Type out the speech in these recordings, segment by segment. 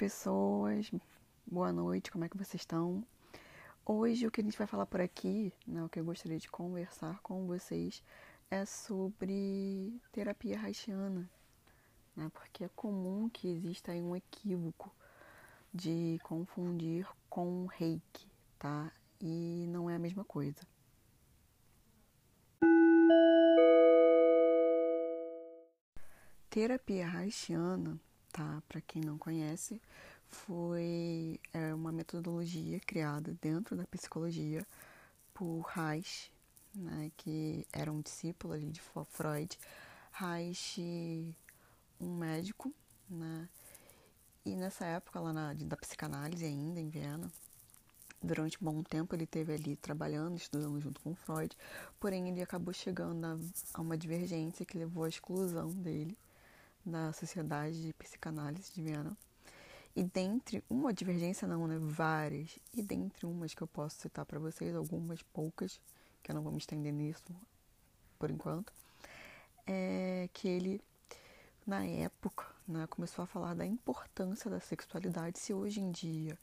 pessoas, boa noite, como é que vocês estão? Hoje o que a gente vai falar por aqui, né, o que eu gostaria de conversar com vocês é sobre terapia haitiana, né, porque é comum que exista um equívoco de confundir com reiki, tá? E não é a mesma coisa. Terapia haitiana tá? Para quem não conhece, foi é, uma metodologia criada dentro da psicologia por Reich, né, que era um discípulo ali de Freud. Reich, um médico, né? E nessa época lá na, da psicanálise ainda em Viena, durante um bom tempo ele teve ali trabalhando, estudando junto com Freud, porém ele acabou chegando a, a uma divergência que levou à exclusão dele da Sociedade de Psicanálise de Viena. E dentre uma divergência não, né, várias, e dentre umas que eu posso citar para vocês, algumas poucas, que eu não vou me estender nisso por enquanto, é que ele na época, né, começou a falar da importância da sexualidade. Se hoje em dia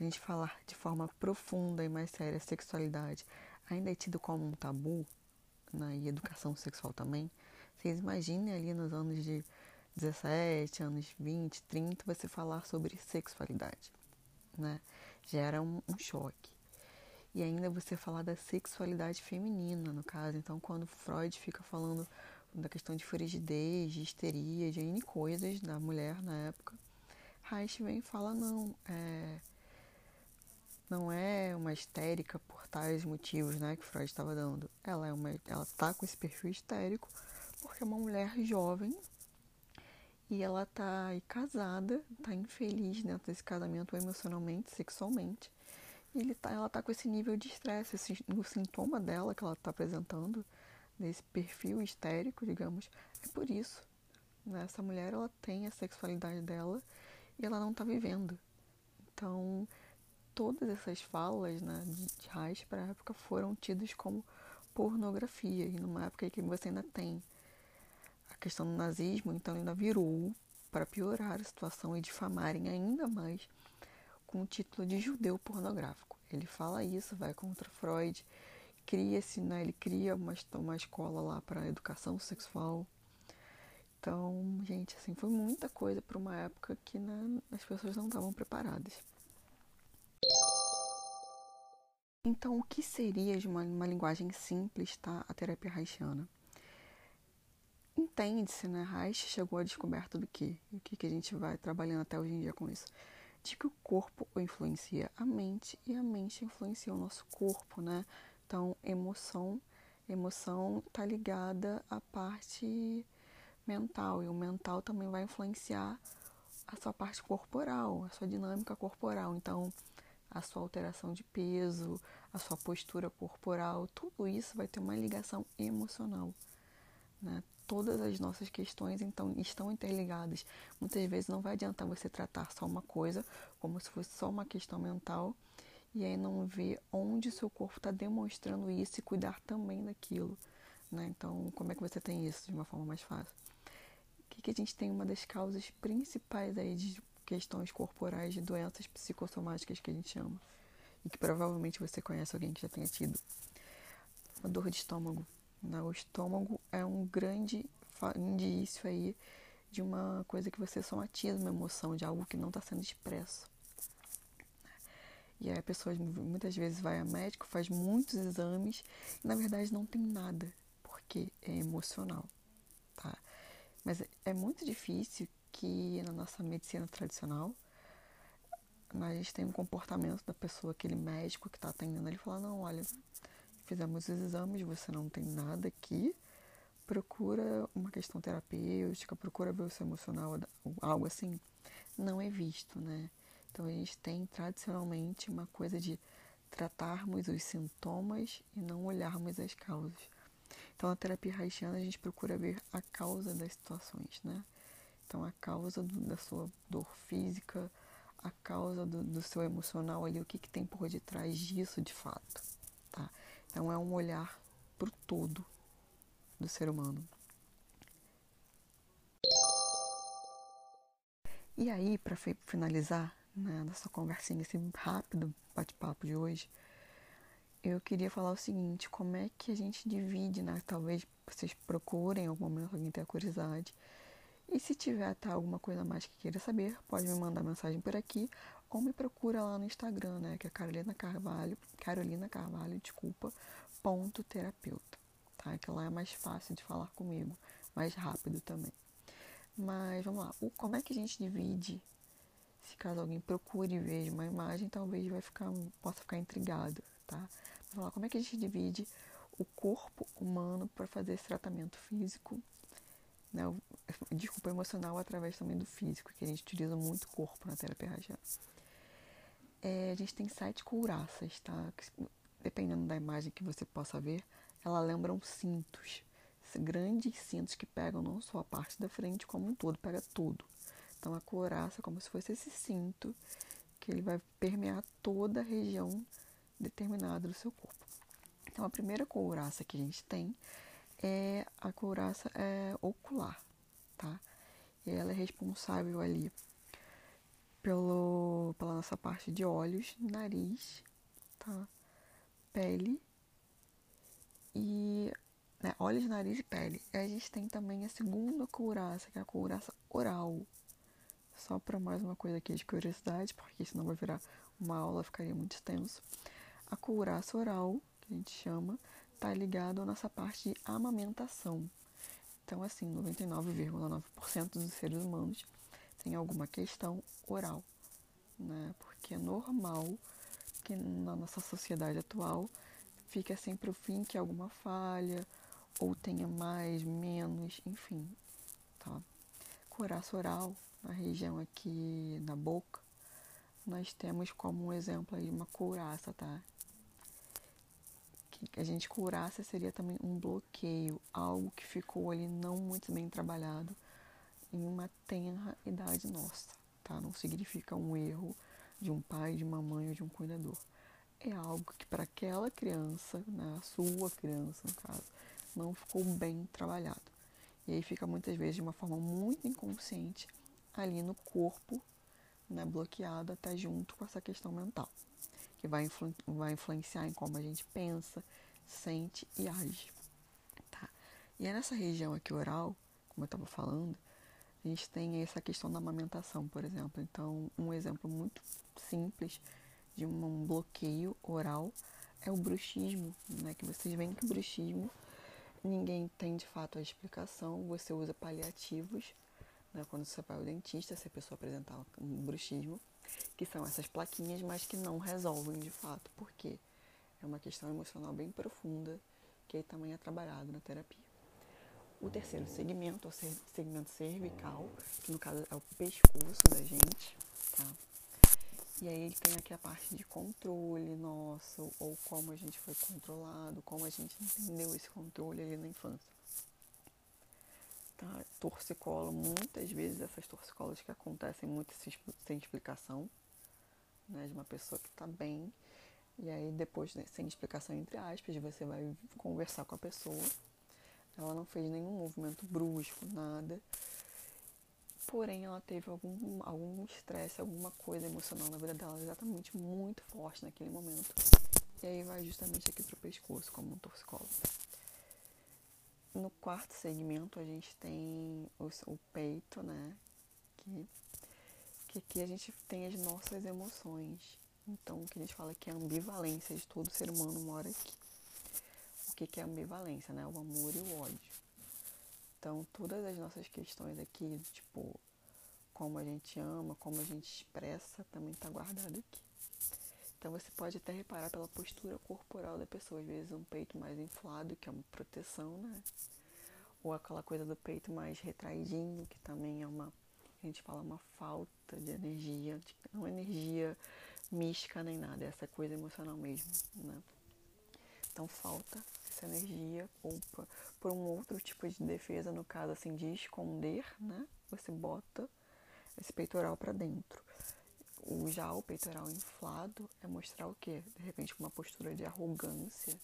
a gente falar de forma profunda e mais séria a sexualidade ainda é tido como um tabu, né, e educação sexual também, vocês imaginem ali nos anos de 17, anos 20, 30, você falar sobre sexualidade, né? Gera um, um choque. E ainda você falar da sexualidade feminina, no caso. Então, quando Freud fica falando da questão de frigidez, de histeria, de N coisas da mulher na época, Reich vem e fala, não, é, não é uma histérica por tais motivos, né, que Freud estava dando. Ela é uma, ela tá com esse perfil histérico porque é uma mulher jovem e ela tá aí casada, tá infeliz dentro desse casamento emocionalmente, sexualmente. E ele tá, ela tá com esse nível de estresse, o sintoma dela que ela tá apresentando, desse perfil histérico, digamos, é por isso. Né? Essa mulher, ela tem a sexualidade dela e ela não tá vivendo. Então, todas essas falas né, de, de Reich para a época foram tidas como pornografia, e numa época em que você ainda tem questão do nazismo, então ainda virou para piorar a situação e difamarem ainda mais com o título de judeu pornográfico. Ele fala isso, vai contra Freud, cria-se, né, ele cria uma, uma escola lá para educação sexual. Então, gente, assim, foi muita coisa para uma época que né, as pessoas não estavam preparadas. Então, o que seria de uma, uma linguagem simples, tá? A terapia haitiana? Entende-se, né? Reich chegou à descoberta do que? O que, que a gente vai trabalhando até hoje em dia com isso? De que o corpo influencia a mente e a mente influencia o nosso corpo, né? Então, emoção, emoção está ligada à parte mental e o mental também vai influenciar a sua parte corporal, a sua dinâmica corporal. Então, a sua alteração de peso, a sua postura corporal, tudo isso vai ter uma ligação emocional. Né? Todas as nossas questões então estão interligadas. Muitas vezes não vai adiantar você tratar só uma coisa como se fosse só uma questão mental e aí não ver onde seu corpo está demonstrando isso e cuidar também daquilo. Né? Então, como é que você tem isso de uma forma mais fácil? O que, que a gente tem uma das causas principais aí de questões corporais, de doenças psicossomáticas que a gente chama e que provavelmente você conhece alguém que já tenha tido. Uma dor de estômago? O estômago é um grande indício aí de uma coisa que você somatiza uma emoção, de algo que não está sendo expresso. E aí a pessoa muitas vezes vai a médico, faz muitos exames e na verdade não tem nada, porque é emocional, tá? Mas é muito difícil que na nossa medicina tradicional a gente tem um comportamento da pessoa, aquele médico que está atendendo, ele fala, não, olha, fizemos os exames, você não tem nada aqui, procura uma questão terapêutica, procura ver o seu emocional, algo assim. Não é visto, né? Então a gente tem tradicionalmente uma coisa de tratarmos os sintomas e não olharmos as causas. Então na terapia haitiana a gente procura ver a causa das situações, né? Então a causa do, da sua dor física, a causa do, do seu emocional ali, o que, que tem por detrás disso de fato? Então é um olhar para o todo do ser humano. E aí, para finalizar né, nossa conversinha, esse rápido bate-papo de hoje, eu queria falar o seguinte: como é que a gente divide, né? Talvez vocês procurem em algum momento alguém tenha curiosidade. E se tiver tá, alguma coisa mais que queira saber, pode me mandar mensagem por aqui ou me procura lá no Instagram, né? Que é Carolina Carvalho, Carolina Carvalho, desculpa, ponto terapeuta, tá? Que lá é mais fácil de falar comigo, mais rápido também. Mas vamos lá, o, como é que a gente divide? Se caso alguém procure e veja uma imagem, talvez vai ficar, possa ficar intrigado, tá? Vamos lá, como é que a gente divide o corpo humano para fazer esse tratamento físico, né? Desculpa, emocional através também do físico, que a gente utiliza muito o corpo na terapia ragiana. É, a gente tem sete couraças, tá? Dependendo da imagem que você possa ver, ela lembram cintos. Grandes cintos que pegam não só a parte da frente, como um todo, pega tudo. Então a couraça é como se fosse esse cinto que ele vai permear toda a região determinada do seu corpo. Então, a primeira couraça que a gente tem é a couraça é, ocular, tá? E ela é responsável ali pelo, pela nossa parte de olhos, nariz, tá? Pele e né, olhos, nariz e pele. E a gente tem também a segunda couraça, que é a couraça oral. Só para mais uma coisa aqui de curiosidade, porque senão vai virar uma aula, ficaria muito extenso. A couraça oral, que a gente chama, está ligado à nossa parte de amamentação. Então, assim, 99,9% dos seres humanos tem alguma questão oral, né? Porque é normal que na nossa sociedade atual fique sempre o fim que alguma falha, ou tenha mais, menos, enfim, tá? Couraça oral, na região aqui na boca, nós temos como um exemplo aí uma couraça, tá? que a gente curasse seria também um bloqueio, algo que ficou ali não muito bem trabalhado em uma tenra idade nossa, tá? Não significa um erro de um pai, de uma mãe ou de um cuidador. É algo que para aquela criança, né, a sua criança no caso, não ficou bem trabalhado. E aí fica muitas vezes de uma forma muito inconsciente ali no corpo, né, bloqueado até junto com essa questão mental que vai, influ vai influenciar em como a gente pensa, sente e age. Tá? E é nessa região aqui oral, como eu estava falando, a gente tem essa questão da amamentação, por exemplo. Então, um exemplo muito simples de um bloqueio oral é o bruxismo, né? Que vocês veem que o bruxismo ninguém tem de fato a explicação, você usa paliativos, né? Quando você vai ao dentista, se a pessoa apresentar um bruxismo, que são essas plaquinhas, mas que não resolvem de fato, porque é uma questão emocional bem profunda que aí também é trabalhado na terapia. O terceiro segmento o segmento cervical, que no caso é o pescoço da gente, tá? E aí ele tem aqui a parte de controle nosso, ou como a gente foi controlado, como a gente entendeu esse controle ali na infância. Tá? Torcicolo, muitas vezes essas torcicolas que acontecem muito sem explicação, né, de uma pessoa que está bem, e aí depois, né, sem explicação entre aspas, você vai conversar com a pessoa. Ela não fez nenhum movimento brusco, nada. Porém, ela teve algum algum estresse, alguma coisa emocional na vida dela, exatamente muito forte naquele momento. E aí vai justamente aqui pro pescoço, como um torcicolo. No quarto segmento a gente tem o, o peito, né? Que, que aqui a gente tem as nossas emoções. Então, o que a gente fala que é a ambivalência de todo ser humano mora aqui. O que, que é ambivalência, né? O amor e o ódio. Então, todas as nossas questões aqui, tipo, como a gente ama, como a gente expressa, também está guardado aqui. Então você pode até reparar pela postura corporal da pessoa, às vezes um peito mais inflado, que é uma proteção, né? Ou aquela coisa do peito mais retraidinho, que também é uma, a gente fala uma falta de energia, de, não energia mística nem nada, é essa coisa emocional mesmo, né? Então falta essa energia ou por, um outro tipo de defesa, no caso assim de esconder, né? Você bota esse peitoral para dentro. O já o peitoral inflado é mostrar o quê? De repente uma postura de arrogância,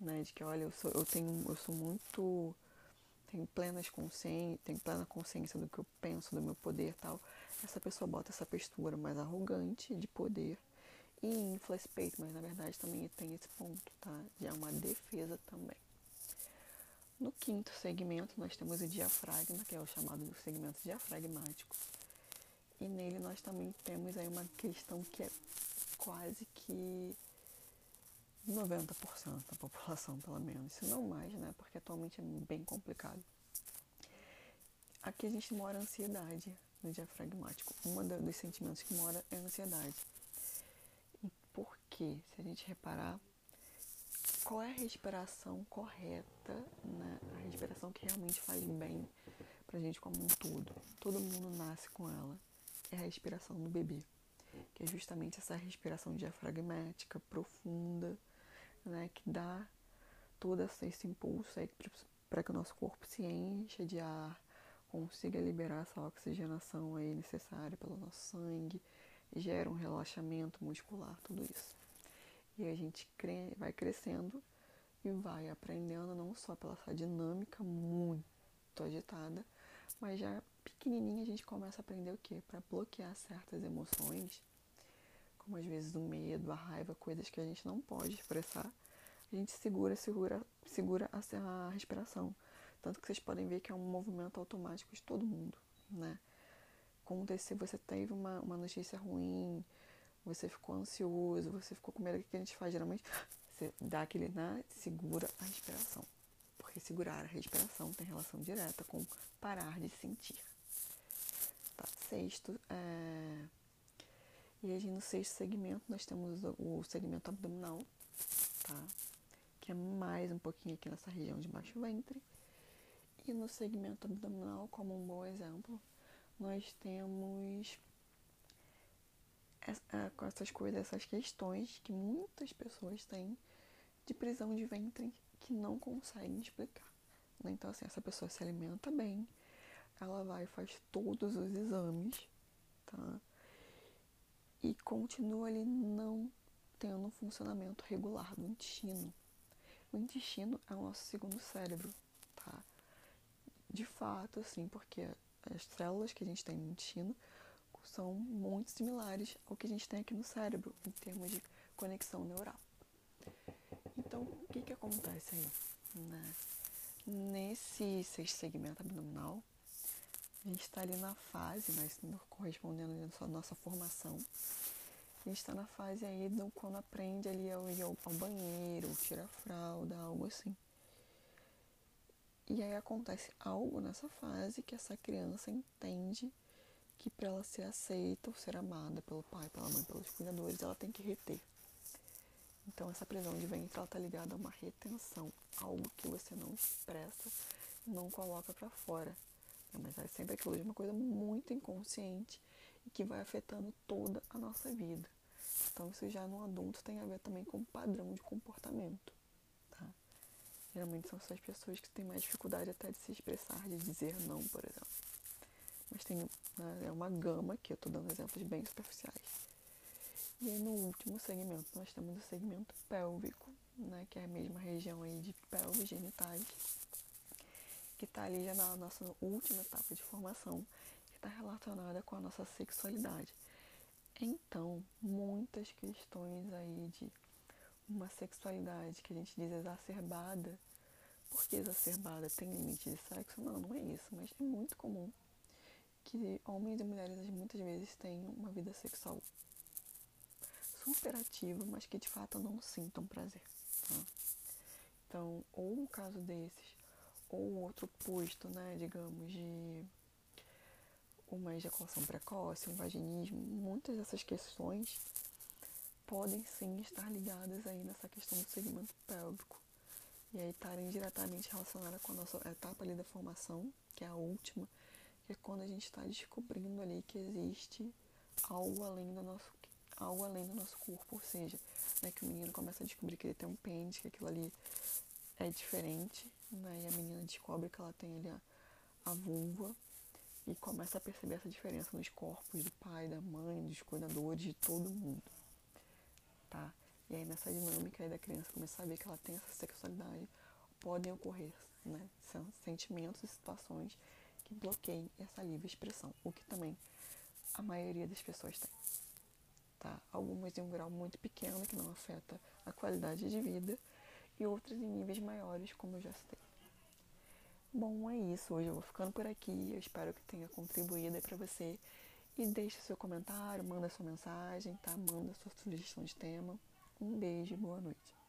né? De que olha, eu sou, eu tenho, eu sou muito tenho plenas consciência, tenho plena consciência do que eu penso, do meu poder tal. essa pessoa bota essa postura mais arrogante de poder e infla mas na verdade também tem esse ponto, tá? De é uma defesa também. No quinto segmento, nós temos o diafragma, que é o chamado segmento diafragmático. E nele nós também temos aí uma questão que é quase que 90% da população, pelo menos, se não mais, né? Porque atualmente é bem complicado. Aqui a gente mora a ansiedade no diafragmático. Um dos sentimentos que mora é a ansiedade. E quê? Se a gente reparar, qual é a respiração correta, né? A respiração que realmente faz bem pra gente como um todo. Todo mundo nasce com ela. É a respiração do bebê. Que é justamente essa respiração diafragmática, profunda, né? Que dá todo esse impulso aí para que o nosso corpo se encha de ar, consiga liberar essa oxigenação aí necessária pelo nosso sangue, gera um relaxamento muscular, tudo isso. E a gente vai crescendo e vai aprendendo não só pela essa dinâmica muito agitada, mas já pequenininha a gente começa a aprender o quê? Para bloquear certas emoções, como às vezes o medo, a raiva, coisas que a gente não pode expressar, a gente segura, segura, segura a, respiração. Tanto que vocês podem ver que é um movimento automático de todo mundo, né? Como se você teve uma, uma notícia ruim, você ficou ansioso, você ficou com medo, o que a gente faz geralmente? Você dá aquele, né? Segura a respiração. Porque segurar a respiração tem relação direta com parar de sentir. Tá, sexto, é... e aí no sexto segmento nós temos o segmento abdominal, tá? Que é mais um pouquinho aqui nessa região de baixo ventre. E no segmento abdominal, como um bom exemplo, nós temos com essas coisas, essas questões que muitas pessoas têm de prisão de ventre que não conseguem explicar. Né? Então, assim, essa pessoa se alimenta bem, ela vai e faz todos os exames, tá? E continua ali não tendo um funcionamento regular do intestino. O intestino é o nosso segundo cérebro, tá? De fato, assim, porque as células que a gente tem no intestino são muito similares ao que a gente tem aqui no cérebro, em termos de conexão neural. Então, o que, que acontece aí? Né? Nesse sexto segmento abdominal, a gente está ali na fase, mas correspondendo à nossa formação, a gente está na fase aí do quando aprende ali ao ir ao, ao banheiro, tirar fralda, algo assim. E aí acontece algo nessa fase que essa criança entende que para ela ser aceita ou ser amada pelo pai, pela mãe, pelos cuidadores, ela tem que reter. Então essa prisão de ventre ela tá ligada a uma retenção, algo que você não expressa, não coloca para fora. Mas é sempre aquilo de uma coisa muito inconsciente e que vai afetando toda a nossa vida. Então isso já no adulto tem a ver também com padrão de comportamento. Geralmente são essas pessoas que têm mais dificuldade até de se expressar, de dizer não, por exemplo. Mas tem é uma gama que eu estou dando exemplos bem superficiais. E aí no último segmento nós temos o segmento pélvico, né, que é a mesma região aí de pelvis genitais, que está ali já na nossa última etapa de formação, que está relacionada com a nossa sexualidade. Então, muitas questões aí de uma sexualidade que a gente diz exacerbada. Por que exacerbada? Tem limite de sexo? Não, não é isso, mas é muito comum que homens e mulheres muitas vezes tenham uma vida sexual super ativa, mas que de fato não sintam prazer. Tá? Então, ou um caso desses, ou outro posto, né, digamos, de uma ejaculação precoce, um vaginismo, muitas dessas questões podem sim estar ligadas aí nessa questão do segmento pélvico e aí estarem diretamente relacionadas com a nossa etapa ali da formação, que é a última, é quando a gente está descobrindo ali que existe algo além do nosso algo além do nosso corpo, ou seja, né, que o menino começa a descobrir que ele tem um pênis, que aquilo ali é diferente, né, e a menina descobre que ela tem ali a, a vulva e começa a perceber essa diferença nos corpos do pai, da mãe, dos cuidadores, de todo mundo tá? E aí nessa dinâmica aí da criança começar a ver que ela tem essa sexualidade, podem ocorrer, né? Sentimentos e situações que bloqueiem essa livre expressão, o que também a maioria das pessoas tem. Tá? Algumas em um grau muito pequeno, que não afeta a qualidade de vida, e outras em níveis maiores, como eu já citei. Bom, é isso. Hoje eu vou ficando por aqui. Eu espero que tenha contribuído para você. E deixe seu comentário, manda sua mensagem, tá? Manda sua sugestão de tema. Um beijo e boa noite.